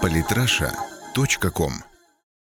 Политраша.ком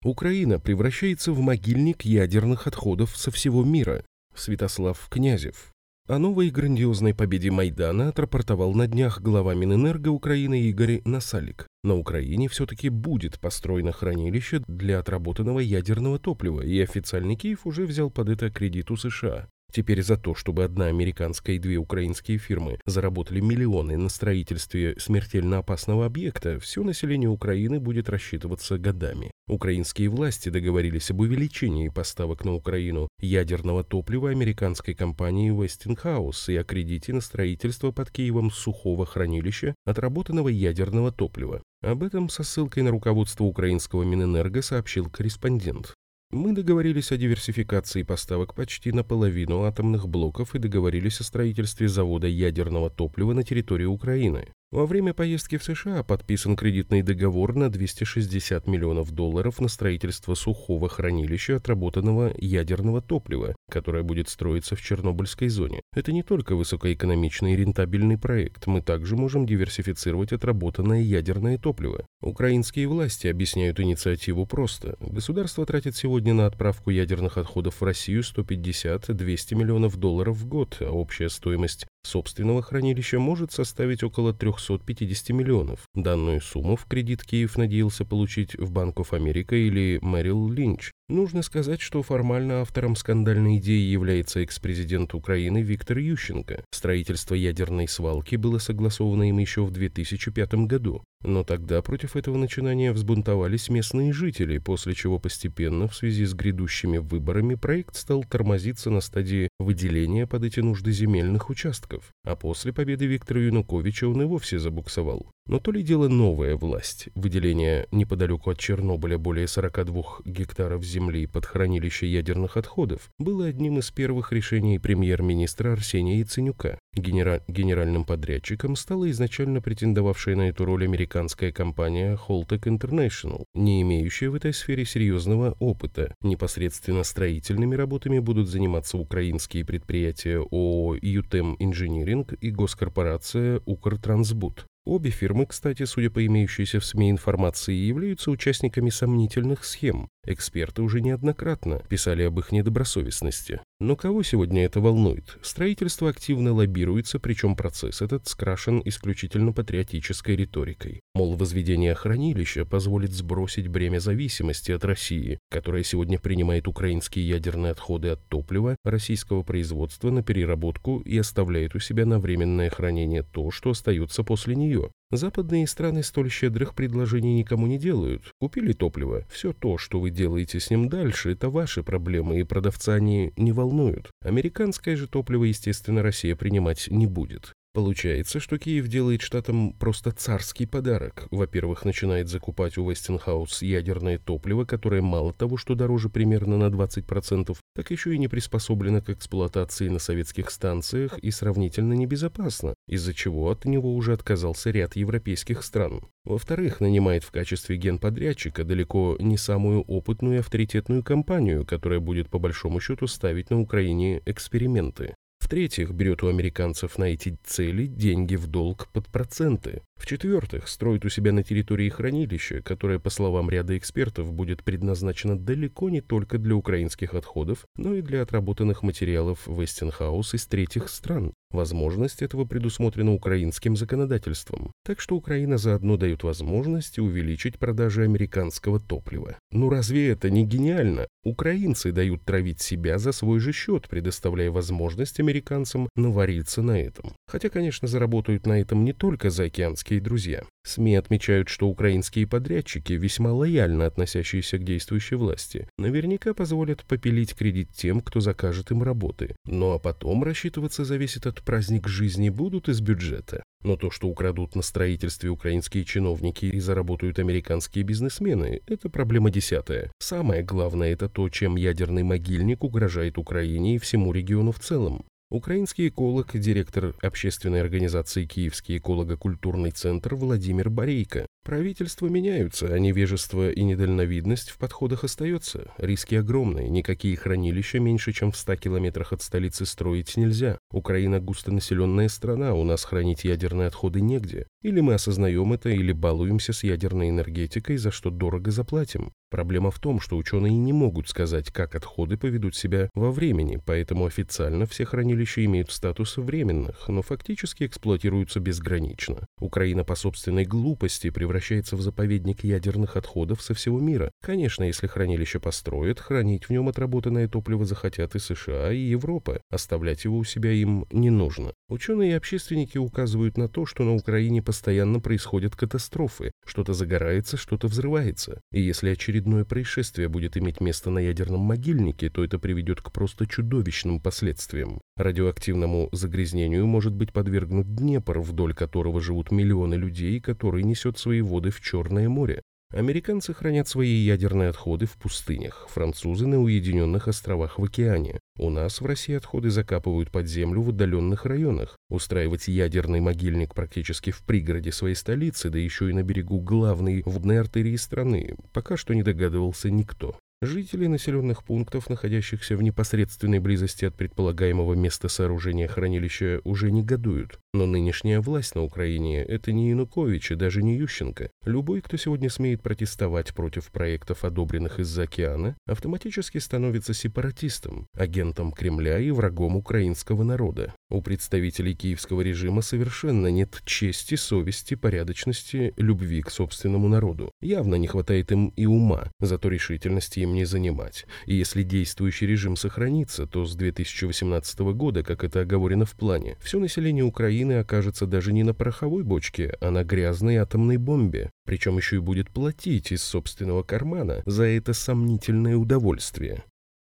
Украина превращается в могильник ядерных отходов со всего мира. Святослав Князев. О новой грандиозной победе Майдана отрапортовал на днях глава Минэнерго Украины Игорь Насалик. На Украине все-таки будет построено хранилище для отработанного ядерного топлива, и официальный Киев уже взял под это кредит у США. Теперь за то, чтобы одна американская и две украинские фирмы заработали миллионы на строительстве смертельно опасного объекта, все население Украины будет рассчитываться годами. Украинские власти договорились об увеличении поставок на Украину ядерного топлива американской компании Westinghouse и о кредите на строительство под Киевом сухого хранилища отработанного ядерного топлива. Об этом со ссылкой на руководство украинского Минэнерго сообщил корреспондент. Мы договорились о диверсификации поставок почти наполовину атомных блоков и договорились о строительстве завода ядерного топлива на территории Украины. Во время поездки в США подписан кредитный договор на 260 миллионов долларов на строительство сухого хранилища отработанного ядерного топлива, которое будет строиться в Чернобыльской зоне. Это не только высокоэкономичный и рентабельный проект, мы также можем диверсифицировать отработанное ядерное топливо. Украинские власти объясняют инициативу просто. Государство тратит сегодня на отправку ядерных отходов в Россию 150-200 миллионов долларов в год, а общая стоимость собственного хранилища может составить около 350 миллионов. Данную сумму в кредит Киев надеялся получить в Банк оф Америка или Мэрил Линч. Нужно сказать, что формально автором скандальной идеи является экс-президент Украины Виктор Ющенко. Строительство ядерной свалки было согласовано им еще в 2005 году. Но тогда против этого начинания взбунтовались местные жители, после чего постепенно, в связи с грядущими выборами, проект стал тормозиться на стадии выделения под эти нужды земельных участков. А после победы Виктора Януковича он и вовсе забуксовал. Но то ли дело новая власть, выделение неподалеку от Чернобыля более 42 гектаров земли под хранилище ядерных отходов, было одним из первых решений премьер-министра Арсения Яценюка. Генера... Генеральным подрядчиком стала изначально претендовавшая на эту роль американская компания Holtec International, не имеющая в этой сфере серьезного опыта. Непосредственно строительными работами будут заниматься украинские предприятия ООО «Ютем Инжиниринг» и госкорпорация «Укртрансбуд». Обе фирмы, кстати, судя по имеющейся в СМИ информации, являются участниками сомнительных схем. Эксперты уже неоднократно писали об их недобросовестности. Но кого сегодня это волнует? Строительство активно лоббируется, причем процесс этот скрашен исключительно патриотической риторикой. Мол, возведение хранилища позволит сбросить бремя зависимости от России, которая сегодня принимает украинские ядерные отходы от топлива российского производства на переработку и оставляет у себя на временное хранение то, что остается после нее. Западные страны столь щедрых предложений никому не делают. Купили топливо. Все то, что вы делаете с ним дальше, это ваши проблемы, и продавца они не волнуют. Американское же топливо, естественно, Россия принимать не будет. Получается, что Киев делает штатам просто царский подарок. Во-первых, начинает закупать у Вестинхаус ядерное топливо, которое мало того, что дороже примерно на 20%, так еще и не приспособлено к эксплуатации на советских станциях и сравнительно небезопасно, из-за чего от него уже отказался ряд европейских стран. Во-вторых, нанимает в качестве генподрядчика далеко не самую опытную и авторитетную компанию, которая будет по большому счету ставить на Украине эксперименты. В-третьих, берет у американцев на эти цели деньги в долг под проценты. В-четвертых, строит у себя на территории хранилище, которое, по словам ряда экспертов, будет предназначено далеко не только для украинских отходов, но и для отработанных материалов Вестинхаус из третьих стран. Возможность этого предусмотрена украинским законодательством. Так что Украина заодно дает возможность увеличить продажи американского топлива. Ну разве это не гениально? Украинцы дают травить себя за свой же счет, предоставляя возможность американцам навариться на этом. Хотя, конечно, заработают на этом не только заокеанские друзья. СМИ отмечают, что украинские подрядчики, весьма лояльно относящиеся к действующей власти, наверняка позволят попилить кредит тем, кто закажет им работы. Ну а потом рассчитываться за весь этот праздник жизни будут из бюджета. Но то, что украдут на строительстве украинские чиновники и заработают американские бизнесмены, это проблема десятая. Самое главное это то, чем ядерный могильник угрожает Украине и всему региону в целом. Украинский эколог, директор общественной организации «Киевский эколого-культурный центр» Владимир Борейко. Правительства меняются, а невежество и недальновидность в подходах остается. Риски огромные, никакие хранилища меньше, чем в 100 километрах от столицы строить нельзя. Украина густонаселенная страна, у нас хранить ядерные отходы негде. Или мы осознаем это, или балуемся с ядерной энергетикой, за что дорого заплатим. Проблема в том, что ученые не могут сказать, как отходы поведут себя во времени, поэтому официально все хранилища имеют статус временных, но фактически эксплуатируются безгранично. Украина по собственной глупости превращается в заповедник ядерных отходов со всего мира. Конечно, если хранилище построят, хранить в нем отработанное топливо захотят и США, и Европа. Оставлять его у себя им не нужно. Ученые и общественники указывают на то, что на Украине постоянно происходят катастрофы. Что-то загорается, что-то взрывается. И если очередное происшествие будет иметь место на ядерном могильнике, то это приведет к просто чудовищным последствиям. Радиоактивному загрязнению может быть подвергнут Днепр, вдоль которого живут миллионы людей, который несет свои воды в Черное море. Американцы хранят свои ядерные отходы в пустынях, французы на уединенных островах в океане. У нас в России отходы закапывают под землю в отдаленных районах. Устраивать ядерный могильник практически в пригороде своей столицы, да еще и на берегу главной водной артерии страны, пока что не догадывался никто. Жители населенных пунктов, находящихся в непосредственной близости от предполагаемого места сооружения хранилища, уже негодуют. Но нынешняя власть на Украине – это не Янукович и даже не Ющенко. Любой, кто сегодня смеет протестовать против проектов, одобренных из-за океана, автоматически становится сепаратистом, агентом Кремля и врагом украинского народа. У представителей киевского режима совершенно нет чести, совести, порядочности, любви к собственному народу. Явно не хватает им и ума, зато решительности им не занимать. И если действующий режим сохранится, то с 2018 года, как это оговорено в плане, все население Украины окажется даже не на пороховой бочке, а на грязной атомной бомбе. Причем еще и будет платить из собственного кармана за это сомнительное удовольствие.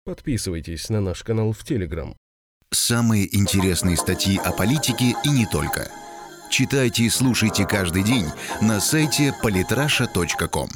Подписывайтесь на наш канал в Телеграм. Самые интересные статьи о политике и не только. Читайте и слушайте каждый день на сайте polytrasha.com.